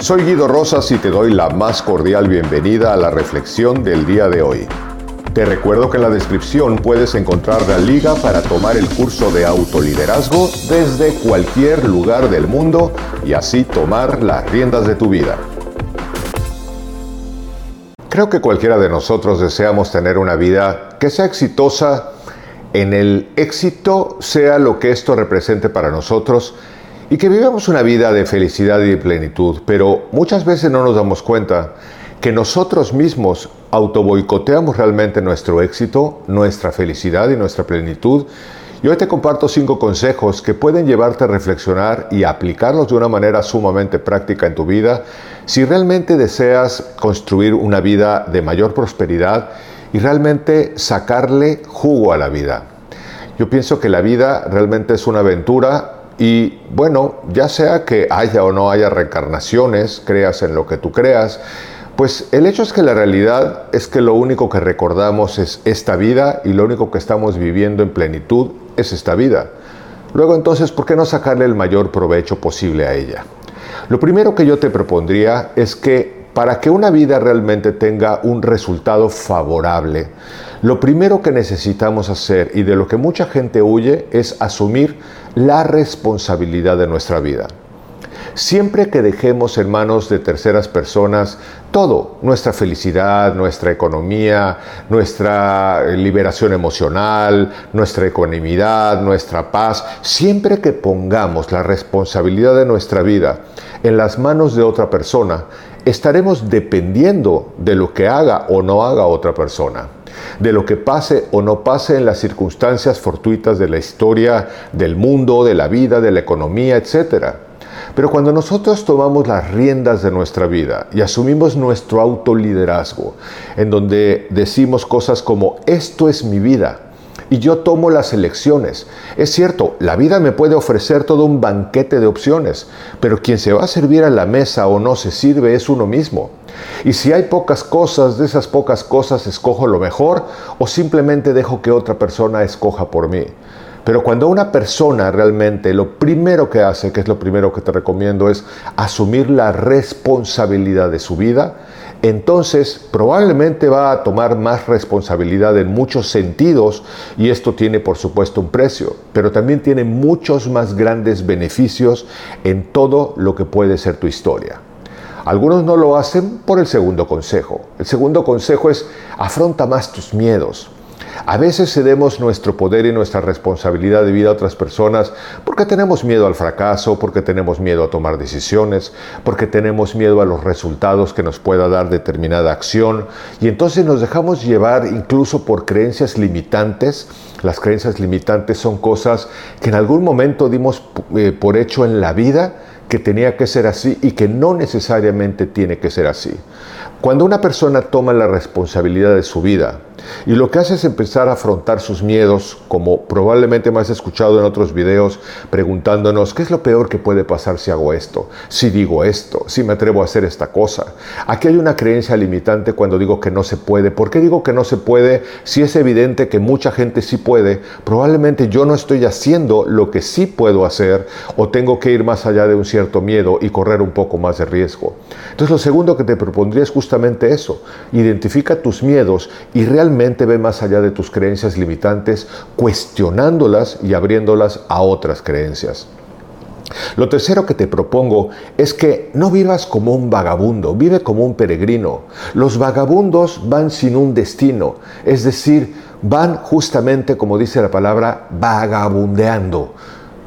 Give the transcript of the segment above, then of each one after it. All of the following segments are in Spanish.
Soy Guido Rosas y te doy la más cordial bienvenida a la reflexión del día de hoy. Te recuerdo que en la descripción puedes encontrar la liga para tomar el curso de autoliderazgo desde cualquier lugar del mundo y así tomar las riendas de tu vida. Creo que cualquiera de nosotros deseamos tener una vida que sea exitosa en el éxito, sea lo que esto represente para nosotros, y que vivamos una vida de felicidad y de plenitud, pero muchas veces no nos damos cuenta que nosotros mismos autoboicoteamos realmente nuestro éxito, nuestra felicidad y nuestra plenitud. Y hoy te comparto cinco consejos que pueden llevarte a reflexionar y aplicarlos de una manera sumamente práctica en tu vida si realmente deseas construir una vida de mayor prosperidad y realmente sacarle jugo a la vida. Yo pienso que la vida realmente es una aventura y bueno, ya sea que haya o no haya reencarnaciones, creas en lo que tú creas, pues el hecho es que la realidad es que lo único que recordamos es esta vida y lo único que estamos viviendo en plenitud es esta vida. Luego entonces, ¿por qué no sacarle el mayor provecho posible a ella? Lo primero que yo te propondría es que para que una vida realmente tenga un resultado favorable, lo primero que necesitamos hacer y de lo que mucha gente huye es asumir la responsabilidad de nuestra vida. Siempre que dejemos en manos de terceras personas todo, nuestra felicidad, nuestra economía, nuestra liberación emocional, nuestra ecuanimidad, nuestra paz, siempre que pongamos la responsabilidad de nuestra vida en las manos de otra persona, estaremos dependiendo de lo que haga o no haga otra persona de lo que pase o no pase en las circunstancias fortuitas de la historia, del mundo, de la vida, de la economía, etc. Pero cuando nosotros tomamos las riendas de nuestra vida y asumimos nuestro autoliderazgo, en donde decimos cosas como, esto es mi vida, y yo tomo las elecciones. Es cierto, la vida me puede ofrecer todo un banquete de opciones, pero quien se va a servir a la mesa o no se sirve es uno mismo. Y si hay pocas cosas, de esas pocas cosas escojo lo mejor o simplemente dejo que otra persona escoja por mí. Pero cuando una persona realmente lo primero que hace, que es lo primero que te recomiendo, es asumir la responsabilidad de su vida, entonces probablemente va a tomar más responsabilidad en muchos sentidos y esto tiene por supuesto un precio, pero también tiene muchos más grandes beneficios en todo lo que puede ser tu historia. Algunos no lo hacen por el segundo consejo. El segundo consejo es afronta más tus miedos. A veces cedemos nuestro poder y nuestra responsabilidad de vida a otras personas porque tenemos miedo al fracaso, porque tenemos miedo a tomar decisiones, porque tenemos miedo a los resultados que nos pueda dar determinada acción y entonces nos dejamos llevar incluso por creencias limitantes. Las creencias limitantes son cosas que en algún momento dimos eh, por hecho en la vida que tenía que ser así y que no necesariamente tiene que ser así. Cuando una persona toma la responsabilidad de su vida y lo que hace es empezar a afrontar sus miedos, como probablemente me has escuchado en otros videos, preguntándonos qué es lo peor que puede pasar si hago esto, si digo esto, si me atrevo a hacer esta cosa. Aquí hay una creencia limitante cuando digo que no se puede. ¿Por qué digo que no se puede si es evidente que mucha gente sí puede? Probablemente yo no estoy haciendo lo que sí puedo hacer o tengo que ir más allá de un cierto miedo y correr un poco más de riesgo. Entonces lo segundo que te propondría es justamente eso. Identifica tus miedos y realmente ve más allá de tus creencias limitantes, cuestionándolas y abriéndolas a otras creencias. Lo tercero que te propongo es que no vivas como un vagabundo, vive como un peregrino. Los vagabundos van sin un destino, es decir, van justamente, como dice la palabra, vagabundeando.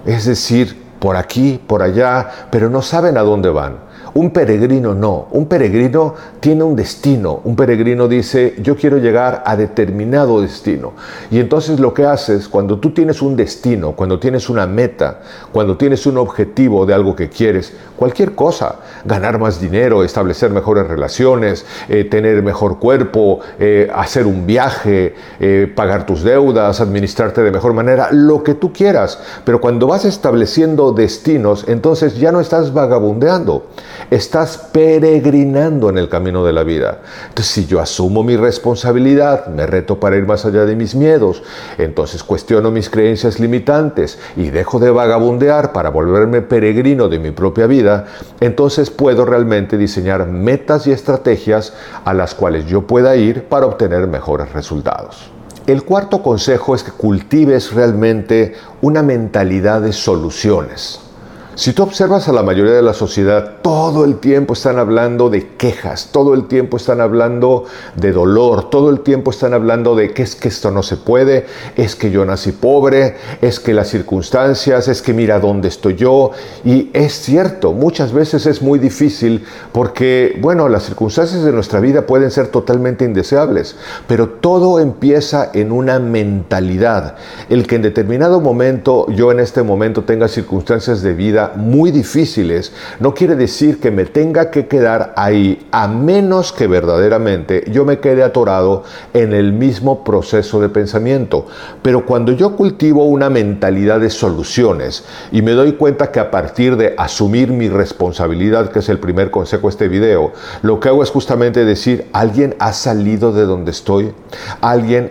Es decir, por aquí, por allá, pero no saben a dónde van. Un peregrino no, un peregrino tiene un destino, un peregrino dice yo quiero llegar a determinado destino. Y entonces lo que haces cuando tú tienes un destino, cuando tienes una meta, cuando tienes un objetivo de algo que quieres, cualquier cosa, ganar más dinero, establecer mejores relaciones, eh, tener mejor cuerpo, eh, hacer un viaje, eh, pagar tus deudas, administrarte de mejor manera, lo que tú quieras. Pero cuando vas estableciendo destinos, entonces ya no estás vagabundeando estás peregrinando en el camino de la vida. Entonces, si yo asumo mi responsabilidad, me reto para ir más allá de mis miedos, entonces cuestiono mis creencias limitantes y dejo de vagabundear para volverme peregrino de mi propia vida, entonces puedo realmente diseñar metas y estrategias a las cuales yo pueda ir para obtener mejores resultados. El cuarto consejo es que cultives realmente una mentalidad de soluciones. Si tú observas a la mayoría de la sociedad, todo el tiempo están hablando de quejas, todo el tiempo están hablando de dolor, todo el tiempo están hablando de que es que esto no se puede, es que yo nací pobre, es que las circunstancias, es que mira dónde estoy yo. Y es cierto, muchas veces es muy difícil porque, bueno, las circunstancias de nuestra vida pueden ser totalmente indeseables, pero todo empieza en una mentalidad. El que en determinado momento, yo en este momento tenga circunstancias de vida, muy difíciles, no quiere decir que me tenga que quedar ahí, a menos que verdaderamente yo me quede atorado en el mismo proceso de pensamiento. Pero cuando yo cultivo una mentalidad de soluciones y me doy cuenta que a partir de asumir mi responsabilidad, que es el primer consejo de este video, lo que hago es justamente decir, alguien ha salido de donde estoy, alguien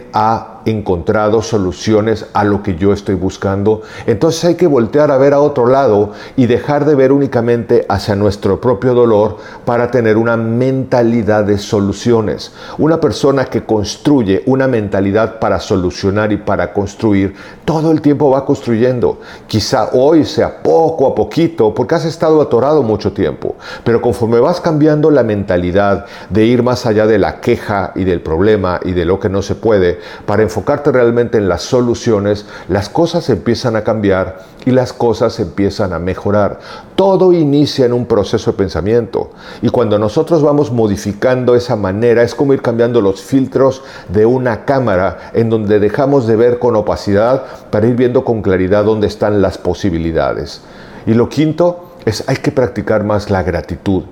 encontrado soluciones a lo que yo estoy buscando. Entonces hay que voltear a ver a otro lado y dejar de ver únicamente hacia nuestro propio dolor para tener una mentalidad de soluciones. Una persona que construye una mentalidad para solucionar y para construir, todo el tiempo va construyendo. Quizá hoy sea poco a poquito porque has estado atorado mucho tiempo, pero conforme vas cambiando la mentalidad de ir más allá de la queja y del problema y de lo que no se puede, para enfocarte realmente en las soluciones, las cosas empiezan a cambiar y las cosas empiezan a mejorar. Todo inicia en un proceso de pensamiento y cuando nosotros vamos modificando esa manera es como ir cambiando los filtros de una cámara en donde dejamos de ver con opacidad para ir viendo con claridad dónde están las posibilidades. Y lo quinto es hay que practicar más la gratitud.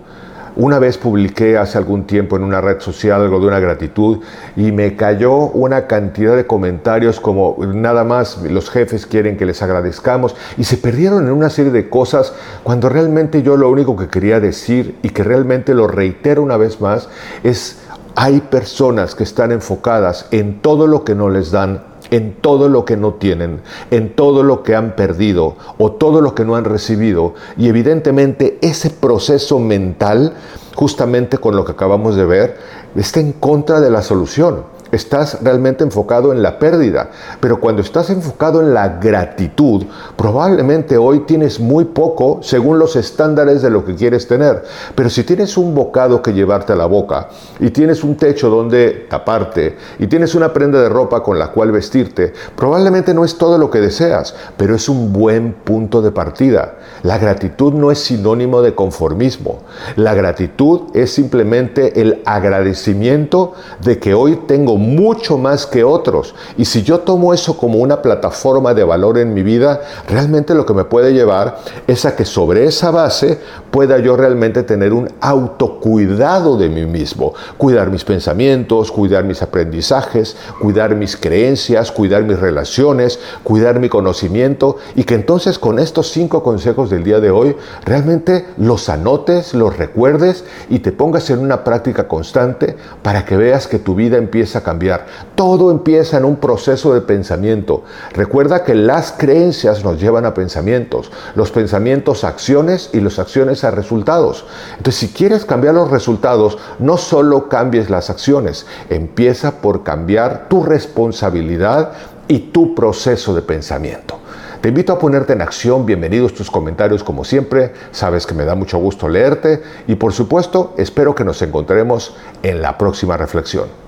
Una vez publiqué hace algún tiempo en una red social algo de una gratitud y me cayó una cantidad de comentarios como nada más los jefes quieren que les agradezcamos y se perdieron en una serie de cosas cuando realmente yo lo único que quería decir y que realmente lo reitero una vez más es hay personas que están enfocadas en todo lo que no les dan en todo lo que no tienen, en todo lo que han perdido o todo lo que no han recibido. Y evidentemente ese proceso mental, justamente con lo que acabamos de ver, está en contra de la solución estás realmente enfocado en la pérdida. Pero cuando estás enfocado en la gratitud, probablemente hoy tienes muy poco según los estándares de lo que quieres tener. Pero si tienes un bocado que llevarte a la boca y tienes un techo donde taparte y tienes una prenda de ropa con la cual vestirte, probablemente no es todo lo que deseas, pero es un buen punto de partida. La gratitud no es sinónimo de conformismo. La gratitud es simplemente el agradecimiento de que hoy tengo mucho más que otros. Y si yo tomo eso como una plataforma de valor en mi vida, realmente lo que me puede llevar es a que sobre esa base pueda yo realmente tener un autocuidado de mí mismo. Cuidar mis pensamientos, cuidar mis aprendizajes, cuidar mis creencias, cuidar mis relaciones, cuidar mi conocimiento y que entonces con estos cinco consejos del día de hoy realmente los anotes, los recuerdes y te pongas en una práctica constante para que veas que tu vida empieza a cambiar. Todo empieza en un proceso de pensamiento. Recuerda que las creencias nos llevan a pensamientos, los pensamientos a acciones y las acciones a resultados. Entonces, si quieres cambiar los resultados, no solo cambies las acciones, empieza por cambiar tu responsabilidad y tu proceso de pensamiento. Te invito a ponerte en acción, bienvenidos tus comentarios como siempre, sabes que me da mucho gusto leerte y por supuesto espero que nos encontremos en la próxima reflexión.